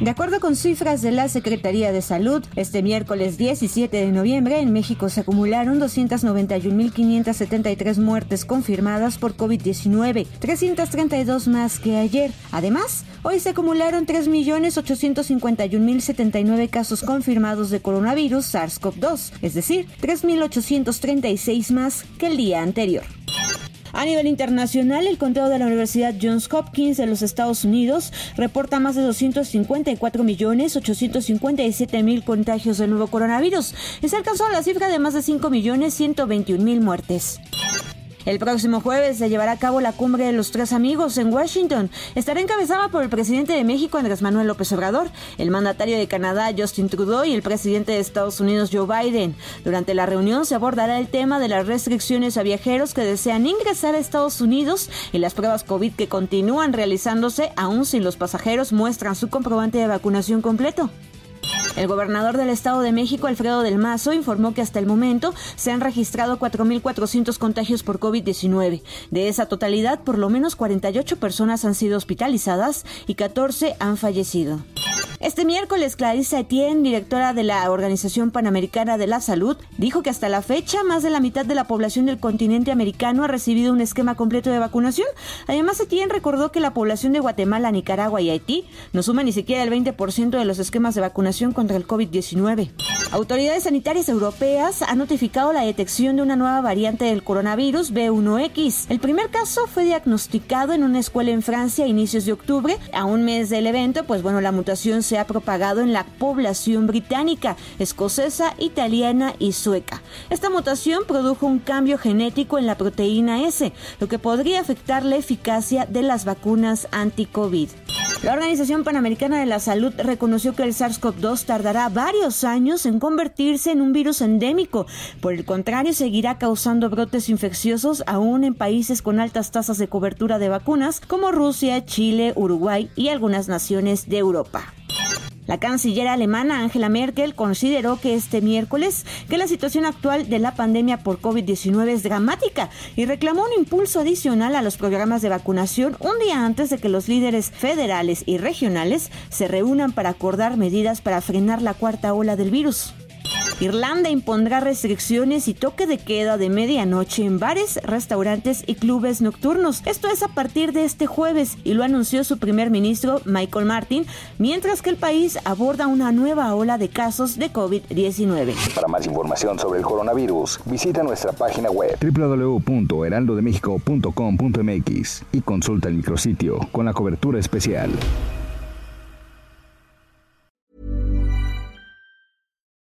De acuerdo con cifras de la Secretaría de Salud, este miércoles 17 de noviembre en México se acumularon 291.573 muertes confirmadas por COVID-19, 332 más que ayer. Además, hoy se acumularon 3.851.079 casos confirmados de coronavirus SARS-CoV-2, es decir, 3.836 más que el día anterior. A nivel internacional, el conteo de la Universidad Johns Hopkins de los Estados Unidos reporta más de 254 millones 857 mil contagios del nuevo coronavirus se alcanzó la cifra de más de 5 millones 121 mil muertes. El próximo jueves se llevará a cabo la cumbre de los tres amigos en Washington. Estará encabezada por el presidente de México, Andrés Manuel López Obrador, el mandatario de Canadá, Justin Trudeau, y el presidente de Estados Unidos, Joe Biden. Durante la reunión se abordará el tema de las restricciones a viajeros que desean ingresar a Estados Unidos y las pruebas COVID que continúan realizándose aún si los pasajeros muestran su comprobante de vacunación completo. El gobernador del Estado de México, Alfredo del Mazo, informó que hasta el momento se han registrado 4.400 contagios por COVID-19. De esa totalidad, por lo menos 48 personas han sido hospitalizadas y 14 han fallecido. Este miércoles, Clarissa Etienne, directora de la Organización Panamericana de la Salud, dijo que hasta la fecha más de la mitad de la población del continente americano ha recibido un esquema completo de vacunación. Además, Etienne recordó que la población de Guatemala, Nicaragua y Haití no suma ni siquiera el 20% de los esquemas de vacunación contra el COVID-19. Autoridades sanitarias europeas han notificado la detección de una nueva variante del coronavirus B1X. El primer caso fue diagnosticado en una escuela en Francia a inicios de octubre. A un mes del evento, pues bueno, la mutación se ha propagado en la población británica, escocesa, italiana y sueca. Esta mutación produjo un cambio genético en la proteína S, lo que podría afectar la eficacia de las vacunas anti-COVID. La Organización Panamericana de la Salud reconoció que el SARS-CoV-2 tardará varios años en convertirse en un virus endémico. Por el contrario, seguirá causando brotes infecciosos aún en países con altas tasas de cobertura de vacunas como Rusia, Chile, Uruguay y algunas naciones de Europa. La canciller alemana Angela Merkel consideró que este miércoles que la situación actual de la pandemia por COVID-19 es dramática y reclamó un impulso adicional a los programas de vacunación un día antes de que los líderes federales y regionales se reúnan para acordar medidas para frenar la cuarta ola del virus. Irlanda impondrá restricciones y toque de queda de medianoche en bares, restaurantes y clubes nocturnos. Esto es a partir de este jueves y lo anunció su primer ministro Michael Martin, mientras que el país aborda una nueva ola de casos de COVID-19. Para más información sobre el coronavirus, visita nuestra página web www.heraldodemexico.com.mx y consulta el micrositio con la cobertura especial.